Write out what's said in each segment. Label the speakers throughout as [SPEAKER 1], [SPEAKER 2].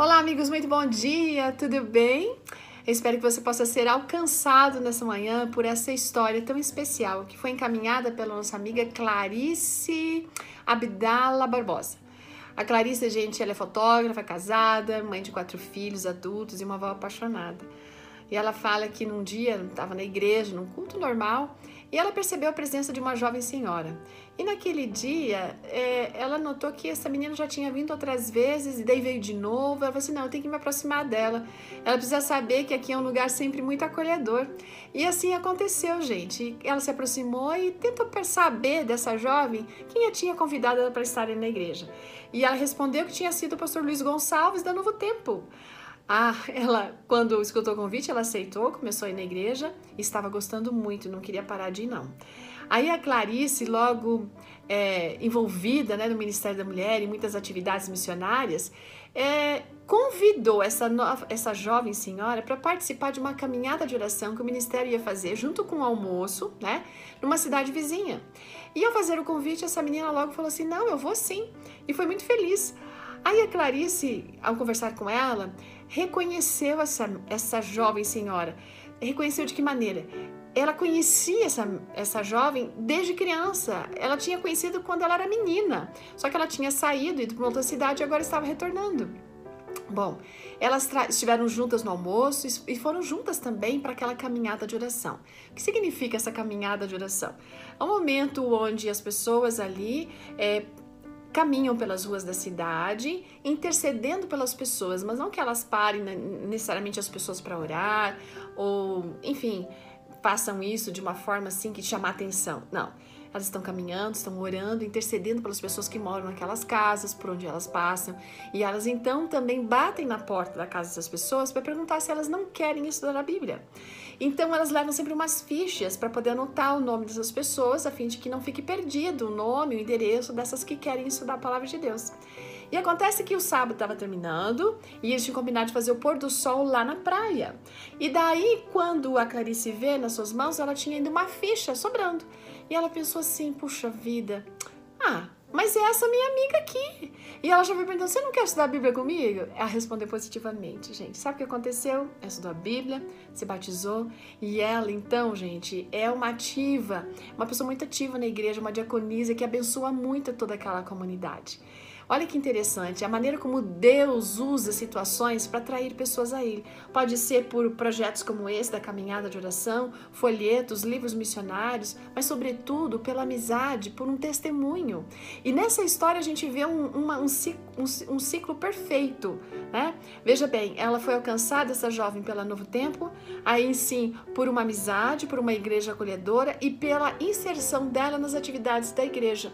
[SPEAKER 1] Olá, amigos, muito bom dia, tudo bem? Eu espero que você possa ser alcançado nessa manhã por essa história tão especial que foi encaminhada pela nossa amiga Clarice Abdala Barbosa. A Clarice, gente, ela é fotógrafa, casada, mãe de quatro filhos adultos e uma avó apaixonada. E ela fala que num dia estava na igreja, num culto normal, e ela percebeu a presença de uma jovem senhora. E naquele dia, é, ela notou que essa menina já tinha vindo outras vezes, e daí veio de novo. Ela falou assim: não, eu tenho que me aproximar dela. Ela precisa saber que aqui é um lugar sempre muito acolhedor. E assim aconteceu, gente. Ela se aproximou e tentou saber dessa jovem quem a tinha convidado para estar na igreja. E ela respondeu que tinha sido o pastor Luiz Gonçalves da Novo Tempo. Ah, ela, quando escutou o convite, ela aceitou, começou a ir na igreja estava gostando muito, não queria parar de ir, não. Aí a Clarice, logo é, envolvida né, no Ministério da Mulher e muitas atividades missionárias, é, convidou essa, nova, essa jovem senhora para participar de uma caminhada de oração que o ministério ia fazer junto com o almoço, né, numa cidade vizinha. E ao fazer o convite, essa menina logo falou assim: Não, eu vou sim. E foi muito feliz. Aí a Clarice, ao conversar com ela, reconheceu essa, essa jovem senhora. Reconheceu de que maneira? Ela conhecia essa, essa jovem desde criança. Ela tinha conhecido quando ela era menina. Só que ela tinha saído, ido para outra cidade e agora estava retornando. Bom, elas estiveram juntas no almoço e foram juntas também para aquela caminhada de oração. O que significa essa caminhada de oração? É um momento onde as pessoas ali é, caminham pelas ruas da cidade, intercedendo pelas pessoas, mas não que elas parem necessariamente as pessoas para orar ou, enfim, façam isso de uma forma assim que chama atenção. Não. Elas estão caminhando, estão orando, intercedendo pelas pessoas que moram naquelas casas, por onde elas passam. E elas então também batem na porta da casa dessas pessoas para perguntar se elas não querem estudar a Bíblia. Então elas levam sempre umas fichas para poder anotar o nome dessas pessoas, a fim de que não fique perdido o nome, o endereço dessas que querem estudar a palavra de Deus. E acontece que o sábado estava terminando e eles tinham combinado de fazer o pôr do sol lá na praia. E daí, quando a Clarice vê nas suas mãos, ela tinha ainda uma ficha sobrando. E ela pensou assim: puxa vida, ah, mas é essa minha amiga aqui. E ela já foi perguntando: você não quer estudar a Bíblia comigo? Ela respondeu positivamente, gente. Sabe o que aconteceu? Ela estudou a Bíblia, se batizou e ela, então, gente, é uma ativa, uma pessoa muito ativa na igreja, uma diaconisa que abençoa muito toda aquela comunidade. Olha que interessante, a maneira como Deus usa situações para atrair pessoas a Ele. Pode ser por projetos como esse da caminhada de oração, folhetos, livros missionários, mas sobretudo pela amizade, por um testemunho. E nessa história a gente vê um, uma, um, ciclo, um, um ciclo perfeito. Né? Veja bem, ela foi alcançada, essa jovem, pela Novo Tempo, aí sim por uma amizade, por uma igreja acolhedora e pela inserção dela nas atividades da igreja.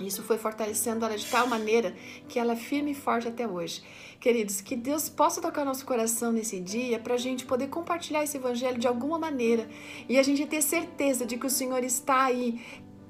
[SPEAKER 1] Isso foi fortalecendo ela de tal maneira que ela é firme e forte até hoje. Queridos, que Deus possa tocar nosso coração nesse dia para a gente poder compartilhar esse evangelho de alguma maneira e a gente ter certeza de que o Senhor está aí,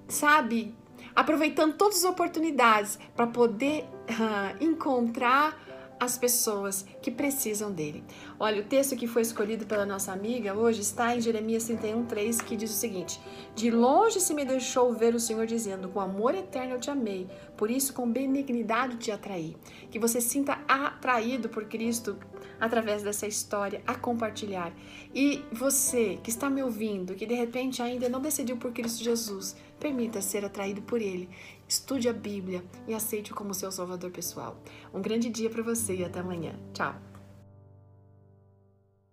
[SPEAKER 1] sabe, aproveitando todas as oportunidades para poder uh, encontrar as pessoas que precisam dele. Olha, o texto que foi escolhido pela nossa amiga hoje está em Jeremias 31:3, que diz o seguinte: De longe se me deixou ver o Senhor dizendo: Com amor eterno eu te amei, por isso com benignidade te atraí. Que você sinta atraído por Cristo através dessa história a compartilhar. E você que está me ouvindo, que de repente ainda não decidiu por Cristo Jesus, permita ser atraído por ele. Estude a Bíblia e aceite-o como seu salvador pessoal. Um grande dia para você e até amanhã. Tchau.